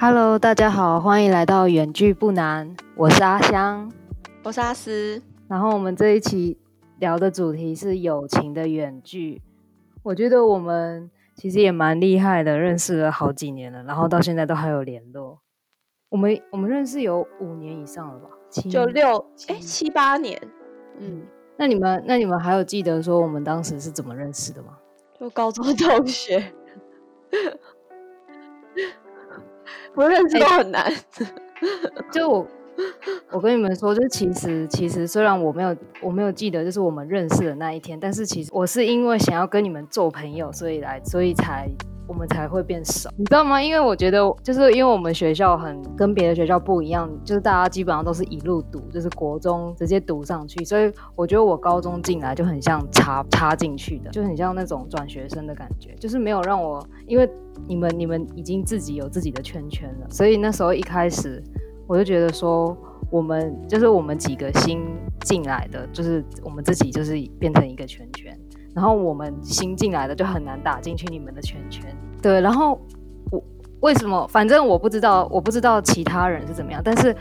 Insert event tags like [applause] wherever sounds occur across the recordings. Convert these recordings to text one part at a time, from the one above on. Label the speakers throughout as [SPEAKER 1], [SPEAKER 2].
[SPEAKER 1] Hello，大家好，欢迎来到远距不难，我是阿香，
[SPEAKER 2] 我是阿思。
[SPEAKER 1] 然后我们这一期聊的主题是友情的远距。我觉得我们其实也蛮厉害的，认识了好几年了，然后到现在都还有联络。我们我们认识有五年以上了吧？
[SPEAKER 2] 就六哎七八年。嗯，
[SPEAKER 1] 那你们那你们还有记得说我们当时是怎么认识的吗？
[SPEAKER 2] 就高中同学。不认识都很难。[laughs]
[SPEAKER 1] 就我，我跟你们说，就是其实其实虽然我没有我没有记得，就是我们认识的那一天，但是其实我是因为想要跟你们做朋友，所以来，所以才我们才会变熟，你知道吗？因为我觉得就是因为我们学校很跟别的学校不一样，就是大家基本上都是一路读，就是国中直接读上去，所以我觉得我高中进来就很像插插进去的，就很像那种转学生的感觉，就是没有让我因为。你们你们已经自己有自己的圈圈了，所以那时候一开始我就觉得说，我们就是我们几个新进来的，就是我们自己就是变成一个圈圈，然后我们新进来的就很难打进去你们的圈圈。对，然后我为什么？反正我不知道，我不知道其他人是怎么样，但是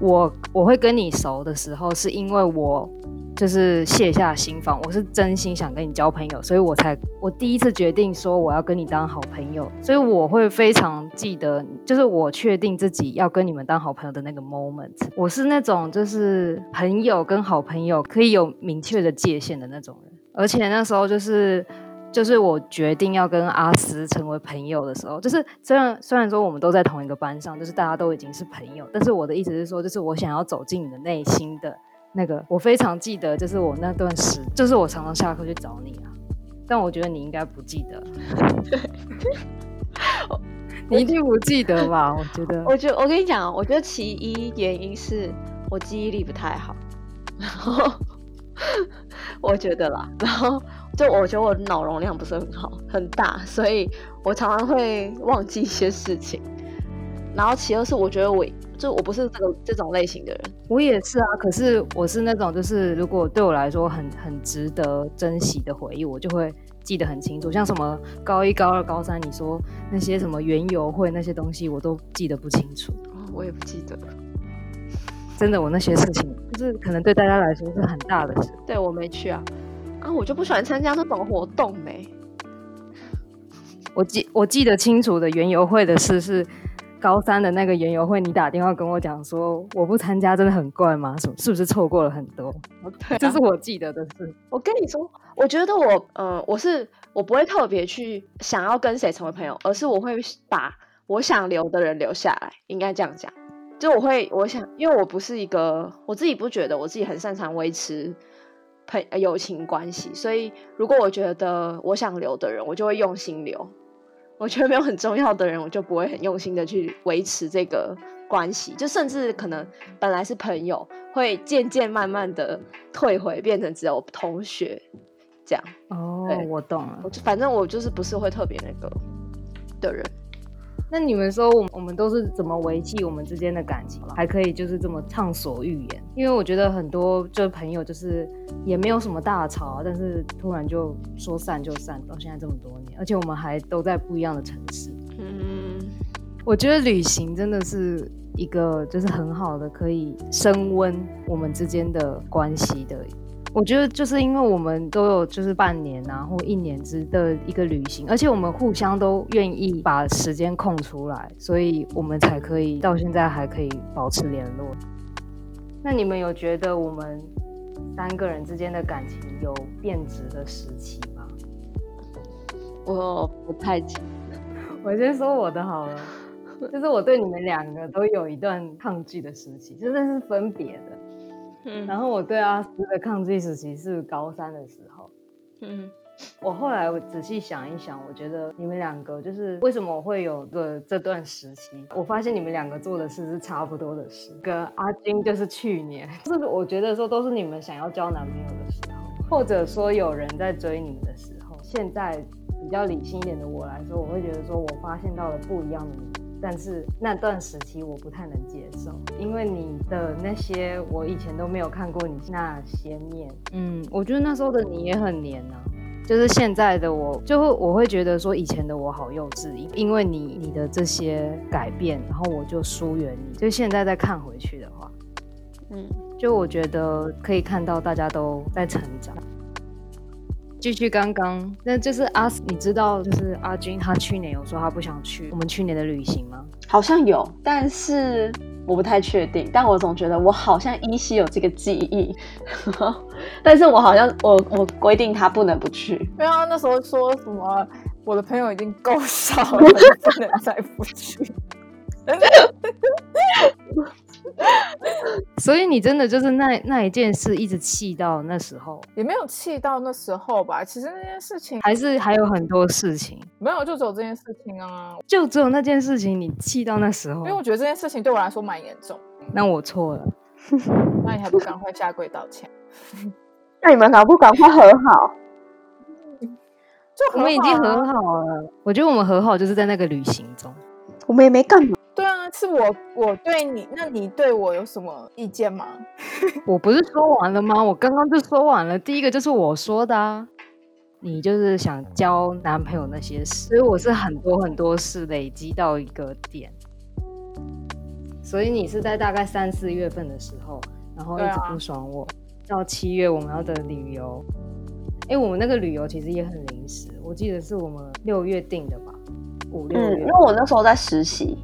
[SPEAKER 1] 我我会跟你熟的时候，是因为我。就是卸下心防，我是真心想跟你交朋友，所以我才我第一次决定说我要跟你当好朋友，所以我会非常记得，就是我确定自己要跟你们当好朋友的那个 moment。我是那种就是朋友跟好朋友可以有明确的界限的那种人，而且那时候就是就是我决定要跟阿斯成为朋友的时候，就是虽然虽然说我们都在同一个班上，就是大家都已经是朋友，但是我的意思是说，就是我想要走进你的内心的。那个我非常记得，就是我那段时，就是我常常下课去找你啊。但我觉得你应该不记得，[laughs] 你一定不记得吧？我觉得，
[SPEAKER 2] 我觉得我跟你讲，我觉得其一原因是我记忆力不太好，然后 [laughs] 我觉得啦，然后就我觉得我脑容量不是很好，很大，所以我常常会忘记一些事情。然后其二是我觉得我。就我不是这个这种类型的人，
[SPEAKER 1] 我也是啊。可是我是那种，就是如果对我来说很很值得珍惜的回忆，我就会记得很清楚。像什么高一、高二、高三，你说那些什么园游会那些东西，我都记得不清楚。
[SPEAKER 2] 哦，我也不记得。
[SPEAKER 1] 真的，我那些事情，就是可能对大家来说是很大的事。
[SPEAKER 2] 对我没去啊，啊，我就不喜欢参加这种活动没。[laughs]
[SPEAKER 1] 我记我记得清楚的园游会的事是。高三的那个园游会，你打电话跟我讲说我不参加真的很怪吗？什是不是错过了很多？这是我记得的事。
[SPEAKER 2] 我跟你说，我觉得我，嗯，我是我不会特别去想要跟谁成为朋友，而是我会把我想留的人留下来。应该这样讲，就我会，我想，因为我不是一个，我自己不觉得我自己很擅长维持朋友情关系，所以如果我觉得我想留的人，我就会用心留。我觉得没有很重要的人，我就不会很用心的去维持这个关系，就甚至可能本来是朋友，会渐渐慢慢的退回，变成只有同学这样。
[SPEAKER 1] 哦，我懂了。
[SPEAKER 2] 我反正我就是不是会特别那个的人。
[SPEAKER 1] 那你们说，我我们都是怎么维系我们之间的感情，还可以就是这么畅所欲言？因为我觉得很多就是朋友，就是也没有什么大吵，但是突然就说散就散，到现在这么多年，而且我们还都在不一样的城市。嗯，我觉得旅行真的是一个就是很好的可以升温我们之间的关系的。我觉得就是因为我们都有就是半年啊或一年之的一个旅行，而且我们互相都愿意把时间空出来，所以我们才可以到现在还可以保持联络。那你们有觉得我们三个人之间的感情有变质的时期吗？
[SPEAKER 2] 我不太清楚，[laughs]
[SPEAKER 1] 我先说我的好了，[laughs] 就是我对你们两个都有一段抗拒的时期，真的是分别的。然后我对阿斯的抗拒时期是高三的时候。嗯，我后来我仔细想一想，我觉得你们两个就是为什么我会有个这段时期？我发现你们两个做的事是差不多的事。跟阿金就是去年，[laughs] 就是我觉得说都是你们想要交男朋友的时候，或者说有人在追你们的时候。现在比较理性一点的我来说，我会觉得说我发现到了不一样的你。但是那段时期我不太能接受，因为你的那些我以前都没有看过你那些面。嗯，我觉得那时候的你也很黏啊。就是现在的我，就会我会觉得说以前的我好幼稚，因为你你的这些改变，然后我就疏远你。就现在再看回去的话，嗯，就我觉得可以看到大家都在成长。继续刚刚，那就是阿，你知道就是阿军他去年有说他不想去我们去年的旅行吗？
[SPEAKER 2] 好像有，但是我不太确定。但我总觉得我好像依稀有这个记忆，[laughs] 但是我好像我我规定他不能不去。
[SPEAKER 3] 没有，那时候说什么我的朋友已经够少了，[laughs] 不能再不去。[laughs]
[SPEAKER 1] 所以你真的就是那那一件事一直气到那时候，
[SPEAKER 3] 也没有气到那时候吧？其实那件事情
[SPEAKER 1] 还是还有很多事情，
[SPEAKER 3] 没有就只有这件事情啊，
[SPEAKER 1] 就只有那件事情你气到那时候，
[SPEAKER 3] 因为我觉得这件事情对我来说蛮严重。
[SPEAKER 1] 那我错了，
[SPEAKER 3] 那你还不赶快下跪道歉？
[SPEAKER 2] 那你们赶不赶快和好？
[SPEAKER 3] 就
[SPEAKER 1] 我们已经和好了。我觉得我们和好就是在那个旅行中，
[SPEAKER 2] 我们也没干嘛。
[SPEAKER 3] 对啊，是我我对你，那你对我有什么意见吗？[laughs]
[SPEAKER 1] 我不是说完了吗？我刚刚就说完了。第一个就是我说的啊，你就是想交男朋友那些事，所以我是很多很多事累积到一个点，所以你是在大概三四月份的时候，然后一直不爽我，到七月我们要的旅游，哎，我们那个旅游其实也很临时，我记得是我们六月定的吧，五六月，
[SPEAKER 2] 因为我那时候在实习。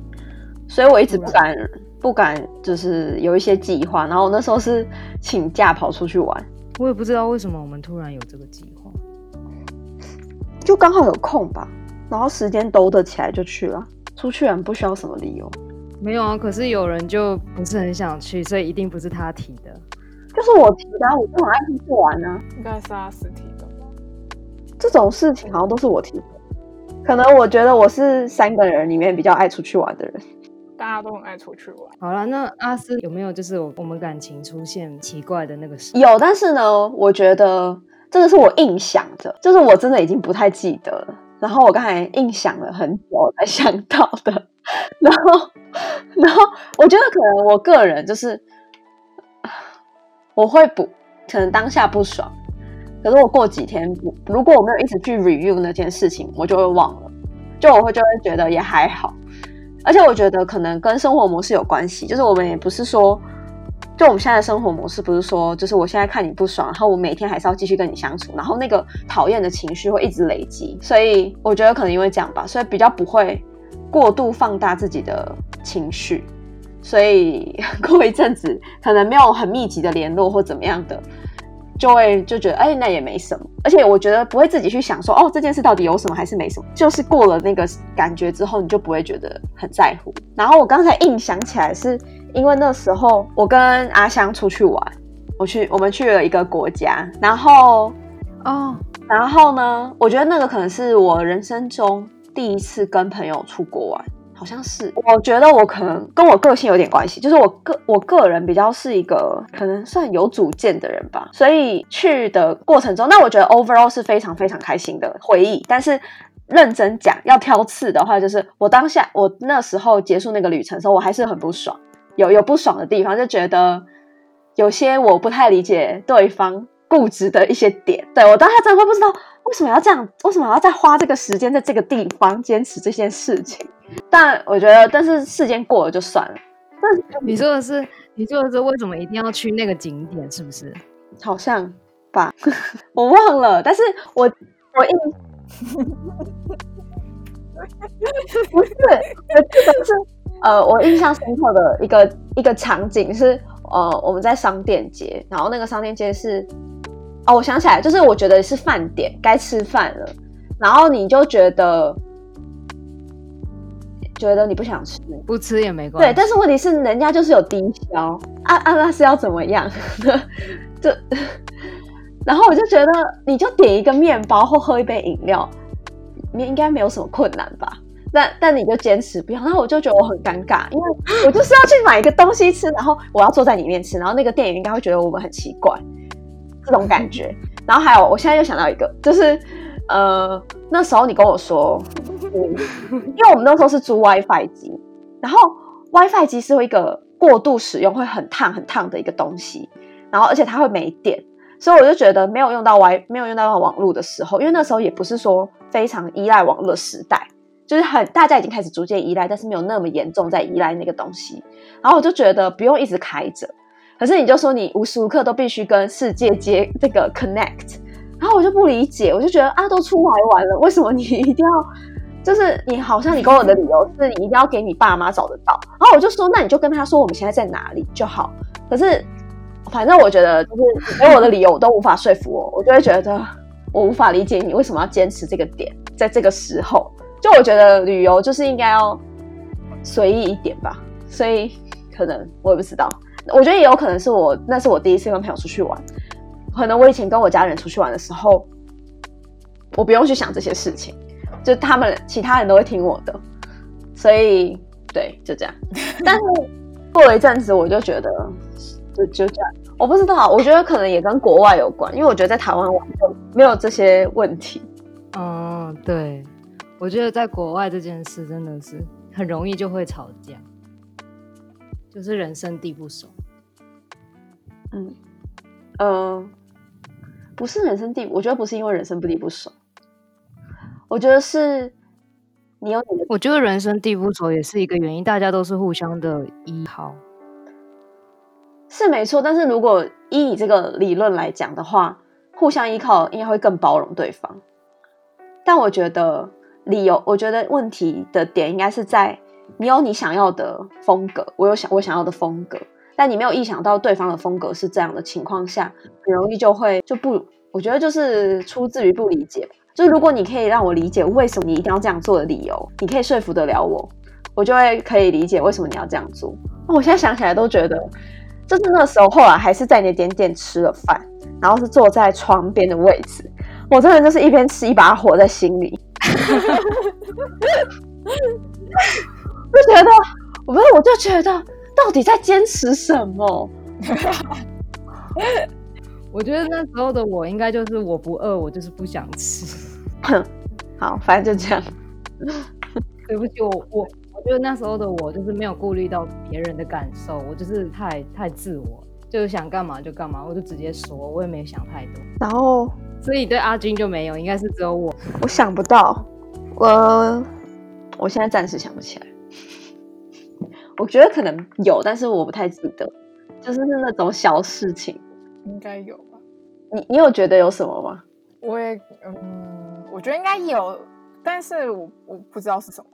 [SPEAKER 2] 所以我一直不敢不敢，就是有一些计划。然后我那时候是请假跑出去玩，
[SPEAKER 1] 我也不知道为什么我们突然有这个计划，
[SPEAKER 2] 就刚好有空吧，然后时间兜得起来就去了。出去玩不需要什么理由，
[SPEAKER 1] 没有啊。可是有人就不是很想去，所以一定不是他提的，
[SPEAKER 2] 就是我提的。我就很爱出去玩啊，
[SPEAKER 3] 应该是阿斯提的。
[SPEAKER 2] 这种事情好像都是我提的，可能我觉得我是三个人里面比较爱出去玩的人。
[SPEAKER 3] 大家都很爱出去玩。
[SPEAKER 1] 好了，那阿斯有没有就是我们感情出现奇怪的那个事？
[SPEAKER 2] 有，但是呢，我觉得这个是我硬想的，就是我真的已经不太记得了。然后我刚才硬想了很久才想到的。然后，然后我觉得可能我个人就是我会不可能当下不爽，可是我过几天，如果我没有一直去 review 那件事情，我就会忘了，就我会就会觉得也还好。而且我觉得可能跟生活模式有关系，就是我们也不是说，就我们现在的生活模式不是说，就是我现在看你不爽，然后我每天还是要继续跟你相处，然后那个讨厌的情绪会一直累积，所以我觉得可能因为这样吧，所以比较不会过度放大自己的情绪，所以过一阵子可能没有很密集的联络或怎么样的。就会就觉得哎，那也没什么，而且我觉得不会自己去想说哦，这件事到底有什么还是没什么，就是过了那个感觉之后，你就不会觉得很在乎。然后我刚才硬想起来，是因为那时候我跟阿香出去玩，我去我们去了一个国家，然后哦，然后呢，我觉得那个可能是我人生中第一次跟朋友出国玩。好像是，我觉得我可能跟我个性有点关系，就是我个我个人比较是一个可能算有主见的人吧，所以去的过程中，那我觉得 overall 是非常非常开心的回忆。但是认真讲要挑刺的话，就是我当下我那时候结束那个旅程的时候，我还是很不爽，有有不爽的地方，就觉得有些我不太理解对方固执的一些点。对我当下真的会不知道为什么要这样，为什么要再花这个时间在这个地方坚持这件事情。但我觉得，但是事件过了就算了。
[SPEAKER 1] 但你说的是，你说的是为什么一定要去那个景点？是不是？
[SPEAKER 2] 好像吧，[laughs] 我忘了。但是我我印 [laughs] 不是，我记得是呃，我印象深刻的一个一个场景是呃，我们在商店街，然后那个商店街是哦，我想起来，就是我觉得是饭点该吃饭了，然后你就觉得。觉得你不想吃，
[SPEAKER 1] 不吃也没关
[SPEAKER 2] 系。对，但是问题是人家就是有低消，啊啊，那是要怎么样？[laughs] 这，然后我就觉得你就点一个面包或喝一杯饮料，你应该没有什么困难吧？但但你就坚持不要，然后我就觉得我很尴尬，因为我就是要去买一个东西吃，然后我要坐在里面吃，然后那个店员应该会觉得我们很奇怪，这种感觉。然后还有，我现在又想到一个，就是。呃，那时候你跟我说，[laughs] 因为我们那时候是租 WiFi 机，然后 WiFi 机是一个过度使用会很烫很烫的一个东西，然后而且它会没电，所以我就觉得没有用到 Wi，没有用到网络的时候，因为那时候也不是说非常依赖网络时代，就是很大家已经开始逐渐依赖，但是没有那么严重在依赖那个东西。然后我就觉得不用一直开着，可是你就说你无时无刻都必须跟世界接这个 connect，然后我就不理解，我就觉得啊，都出来玩了，为什么你一定要？就是你好像你跟我的理由是你一定要给你爸妈找得到，然后我就说那你就跟他说我们现在在哪里就好。可是反正我觉得就是给我的理由我都无法说服我，[laughs] 我就会觉得我无法理解你为什么要坚持这个点，在这个时候，就我觉得旅游就是应该要随意一点吧。所以可能我也不知道，我觉得也有可能是我那是我第一次跟朋友出去玩，可能我以前跟我家人出去玩的时候，我不用去想这些事情。就他们其他人都会听我的，所以对，就这样。[laughs] 但是过了一阵子，我就觉得就就这样。我不知道，我觉得可能也跟国外有关，因为我觉得在台湾玩就没有这些问题。
[SPEAKER 1] 嗯，对，我觉得在国外这件事真的是很容易就会吵架，就是人生地不熟。
[SPEAKER 2] 嗯，呃，不是人生地，我觉得不是因为人生地不熟。我觉得是，你有你的。
[SPEAKER 1] 我觉得人生地不熟也是一个原因，大家都是互相的依靠，
[SPEAKER 2] 是没错。但是如果依你这个理论来讲的话，互相依靠应该会更包容对方。但我觉得理由，我觉得问题的点应该是在你有你想要的风格，我有想我想要的风格，但你没有意想到对方的风格是这样的情况下，很容易就会就不，我觉得就是出自于不理解。就是如果你可以让我理解为什么你一定要这样做的理由，你可以说服得了我，我就会可以理解为什么你要这样做。那我现在想起来都觉得，就是那时候后来还是在你的点点吃了饭，然后是坐在窗边的位置，我真的就是一边吃一把火在心里，[laughs] 就觉得，我不是，我就觉得到底在坚持什么？[laughs]
[SPEAKER 1] 我觉得那时候的我应该就是我不饿，我就是不想吃。
[SPEAKER 2] 好，反正就这样。
[SPEAKER 1] 对不起，我我我觉得那时候的我就是没有顾虑到别人的感受，我就是太太自我，就是想干嘛就干嘛，我就直接说，我也没想太多。
[SPEAKER 2] 然后，
[SPEAKER 1] 所以对阿军就没有，应该是只有我。
[SPEAKER 2] 我想不到，我我现在暂时想不起来。我觉得可能有，但是我不太记得，就是是那种小事情，
[SPEAKER 3] 应该有吧？
[SPEAKER 2] 你你有觉得有什么吗？
[SPEAKER 3] 我也嗯。我觉得应该有，但是我我不知道是什么。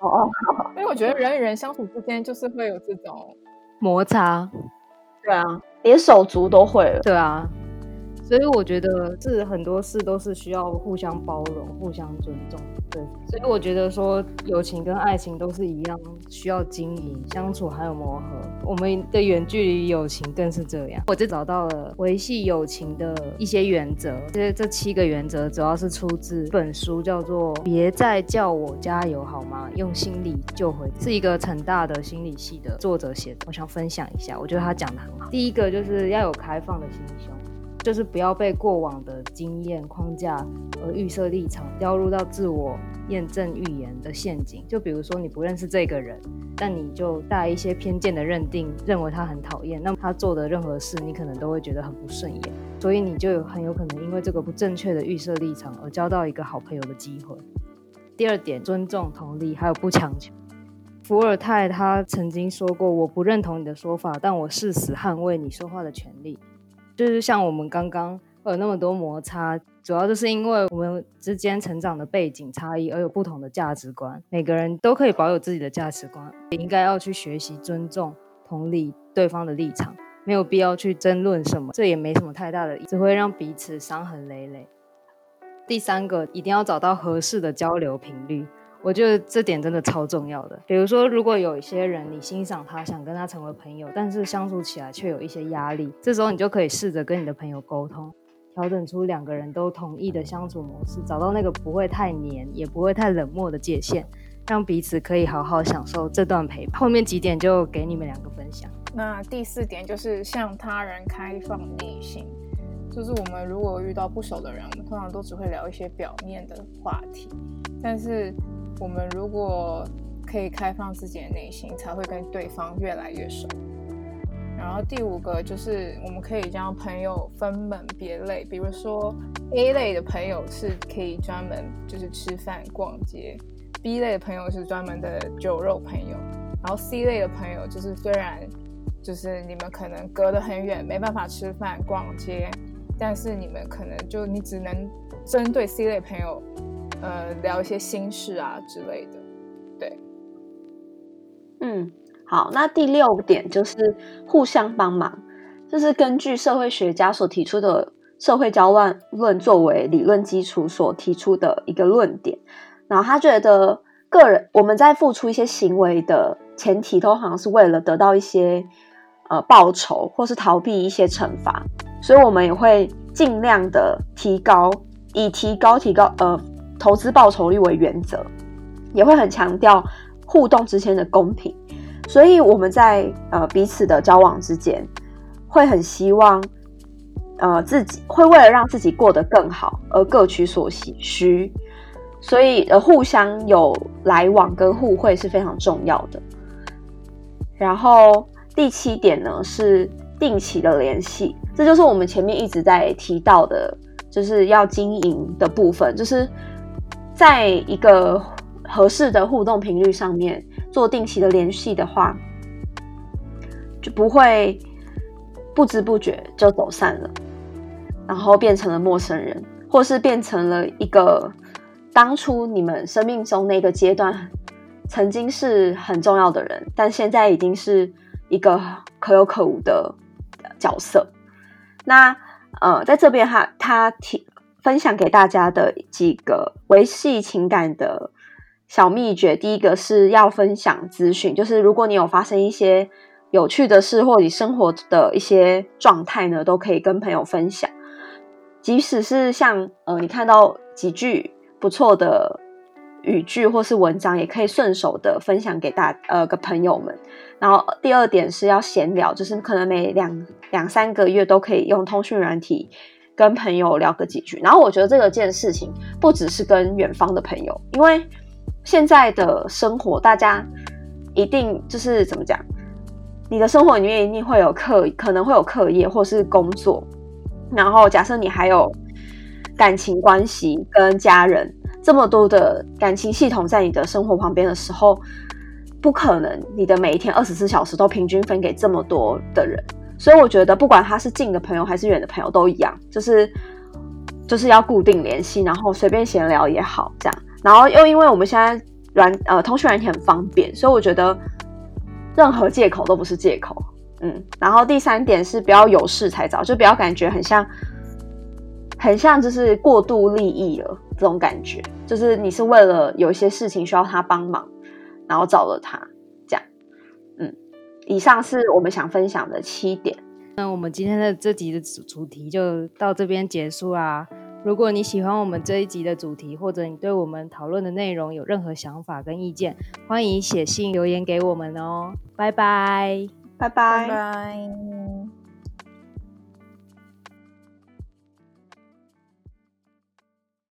[SPEAKER 2] 哦哦，
[SPEAKER 3] 因为我觉得人与人相处之间就是会有这种
[SPEAKER 1] 摩擦。
[SPEAKER 2] 对啊，连手足都会了。
[SPEAKER 1] 对啊。所以我觉得是很多事都是需要互相包容、互相尊重。对，所以我觉得说友情跟爱情都是一样，需要经营、相处还有磨合。我们的远距离友情更是这样。我就找到了维系友情的一些原则。这这七个原则主要是出自本书，叫做《别再叫我加油好吗？用心理救回》，是一个成大的心理系的作者写的。我想分享一下，我觉得他讲的很好。第一个就是要有开放的心胸。就是不要被过往的经验框架而预设立场，掉入到自我验证预言的陷阱。就比如说，你不认识这个人，但你就带一些偏见的认定，认为他很讨厌，那么他做的任何事，你可能都会觉得很不顺眼。所以你就有很有可能因为这个不正确的预设立场而交到一个好朋友的机会。第二点，尊重、同理，还有不强求。伏尔泰他曾经说过：“我不认同你的说法，但我誓死捍卫你说话的权利。”就是像我们刚刚有那么多摩擦，主要就是因为我们之间成长的背景差异而有不同的价值观。每个人都可以保有自己的价值观，也应该要去学习尊重、同理对方的立场，没有必要去争论什么，这也没什么太大的，只会让彼此伤痕累累。第三个，一定要找到合适的交流频率。我觉得这点真的超重要的。比如说，如果有一些人你欣赏他，想跟他成为朋友，但是相处起来却有一些压力，这时候你就可以试着跟你的朋友沟通，调整出两个人都同意的相处模式，找到那个不会太黏，也不会太冷漠的界限，让彼此可以好好享受这段陪伴。后面几点就给你们两个分享。
[SPEAKER 3] 那第四点就是向他人开放内心，就是我们如果遇到不熟的人，我们通常都只会聊一些表面的话题，但是。我们如果可以开放自己的内心，才会跟对方越来越熟。然后第五个就是我们可以将朋友分门别类，比如说 A 类的朋友是可以专门就是吃饭逛街，B 类的朋友是专门的酒肉朋友，然后 C 类的朋友就是虽然就是你们可能隔得很远，没办法吃饭逛街，但是你们可能就你只能针对 C 类朋友，呃，聊一些心事啊之类的，对，
[SPEAKER 2] 嗯。好，那第六点就是互相帮忙，这是根据社会学家所提出的社会交换论作为理论基础所提出的一个论点。然后他觉得个人我们在付出一些行为的前提，都好像是为了得到一些呃报酬，或是逃避一些惩罚，所以我们也会尽量的提高，以提高提高呃投资报酬率为原则，也会很强调互动之间的公平。所以我们在呃彼此的交往之间，会很希望，呃自己会为了让自己过得更好而各取所需，所以呃互相有来往跟互惠是非常重要的。然后第七点呢是定期的联系，这就是我们前面一直在提到的，就是要经营的部分，就是在一个合适的互动频率上面。做定期的联系的话，就不会不知不觉就走散了，然后变成了陌生人，或是变成了一个当初你们生命中那个阶段曾经是很重要的人，但现在已经是一个可有可无的角色。那呃，在这边哈，他提分享给大家的几个维系情感的。小秘诀，第一个是要分享资讯，就是如果你有发生一些有趣的事，或你生活的一些状态呢，都可以跟朋友分享。即使是像呃，你看到几句不错的语句或是文章，也可以顺手的分享给大呃个朋友们。然后第二点是要闲聊，就是可能每两两三个月都可以用通讯软体跟朋友聊个几句。然后我觉得这个件事情不只是跟远方的朋友，因为。现在的生活，大家一定就是怎么讲？你的生活里面一定会有课，可能会有课业或是工作。然后，假设你还有感情关系跟家人这么多的感情系统在你的生活旁边的时候，不可能你的每一天二十四小时都平均分给这么多的人。所以，我觉得不管他是近的朋友还是远的朋友都一样，就是就是要固定联系，然后随便闲聊也好，这样。然后又因为我们现在软呃通讯软件很方便，所以我觉得任何借口都不是借口。嗯，然后第三点是不要有事才找，就不要感觉很像很像就是过度利益了这种感觉，就是你是为了有一些事情需要他帮忙，然后找了他。以上是我们想分享的七点。
[SPEAKER 1] 那我们今天的这集的主主题就到这边结束啦。如果你喜欢我们这一集的主题，或者你对我们讨论的内容有任何想法跟意见，欢迎写信留言给我们哦。拜拜，
[SPEAKER 2] 拜拜，
[SPEAKER 3] 拜。